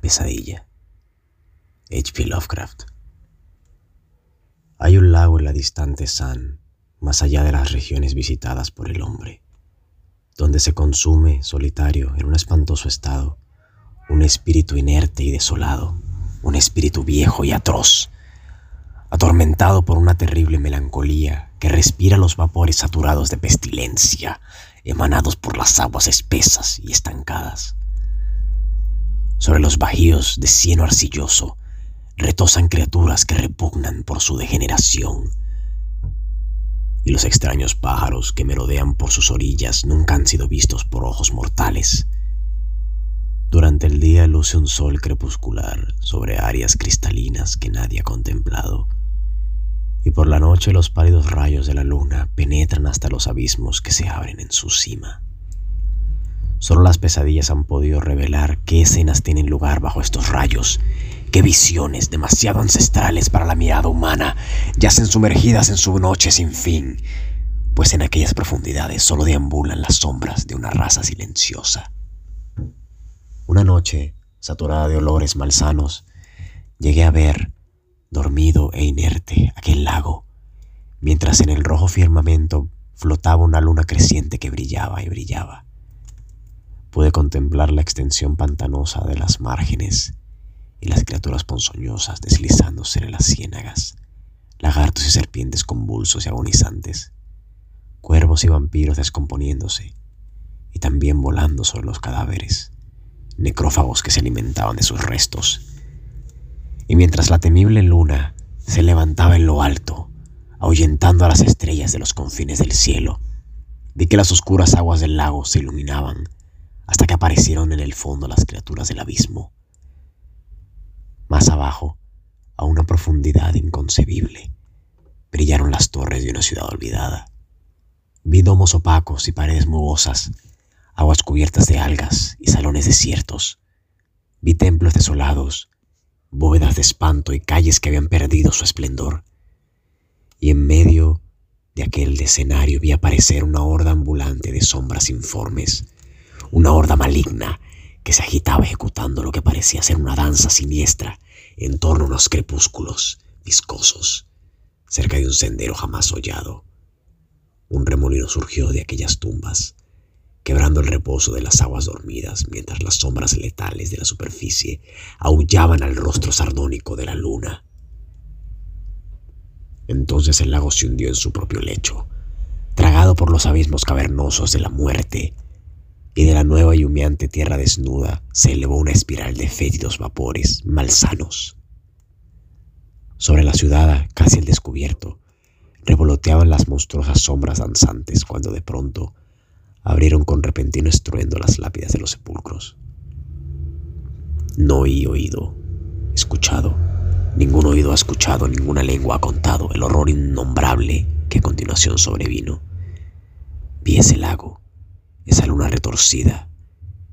Pesadilla. H.P. Lovecraft. Hay un lago en la distante San, más allá de las regiones visitadas por el hombre, donde se consume, solitario, en un espantoso estado, un espíritu inerte y desolado, un espíritu viejo y atroz, atormentado por una terrible melancolía que respira los vapores saturados de pestilencia, emanados por las aguas espesas y estancadas sobre los bajíos de cieno arcilloso retosan criaturas que repugnan por su degeneración. Y los extraños pájaros que merodean por sus orillas nunca han sido vistos por ojos mortales. Durante el día luce un sol crepuscular sobre áreas cristalinas que nadie ha contemplado. Y por la noche los pálidos rayos de la luna penetran hasta los abismos que se abren en su cima. Solo las pesadillas han podido revelar qué escenas tienen lugar bajo estos rayos, qué visiones demasiado ancestrales para la mirada humana yacen sumergidas en su noche sin fin, pues en aquellas profundidades solo deambulan las sombras de una raza silenciosa. Una noche, saturada de olores malsanos, llegué a ver, dormido e inerte, aquel lago, mientras en el rojo firmamento flotaba una luna creciente que brillaba y brillaba. Pude contemplar la extensión pantanosa de las márgenes y las criaturas ponzoñosas deslizándose en las ciénagas, lagartos y serpientes convulsos y agonizantes, cuervos y vampiros descomponiéndose y también volando sobre los cadáveres, necrófagos que se alimentaban de sus restos. Y mientras la temible luna se levantaba en lo alto, ahuyentando a las estrellas de los confines del cielo, vi que las oscuras aguas del lago se iluminaban hasta que aparecieron en el fondo las criaturas del abismo. Más abajo, a una profundidad inconcebible, brillaron las torres de una ciudad olvidada. Vi domos opacos y paredes mugosas, aguas cubiertas de algas y salones desiertos. Vi templos desolados, bóvedas de espanto y calles que habían perdido su esplendor. Y en medio de aquel escenario vi aparecer una horda ambulante de sombras informes, una horda maligna que se agitaba ejecutando lo que parecía ser una danza siniestra en torno a unos crepúsculos viscosos, cerca de un sendero jamás hollado. Un remolino surgió de aquellas tumbas, quebrando el reposo de las aguas dormidas mientras las sombras letales de la superficie aullaban al rostro sardónico de la luna. Entonces el lago se hundió en su propio lecho, tragado por los abismos cavernosos de la muerte y de la nueva y humeante tierra desnuda se elevó una espiral de fétidos vapores malsanos. Sobre la ciudad, casi al descubierto, revoloteaban las monstruosas sombras danzantes cuando de pronto abrieron con repentino estruendo las lápidas de los sepulcros. No oí oído, escuchado. Ningún oído ha escuchado, ninguna lengua ha contado el horror innombrable que a continuación sobrevino. Vi ese lago, esa luna retorcida,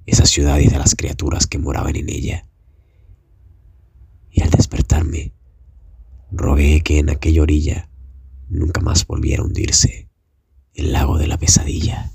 esa ciudad y de las criaturas que moraban en ella. Y al despertarme, rogué que en aquella orilla nunca más volviera a hundirse el lago de la pesadilla.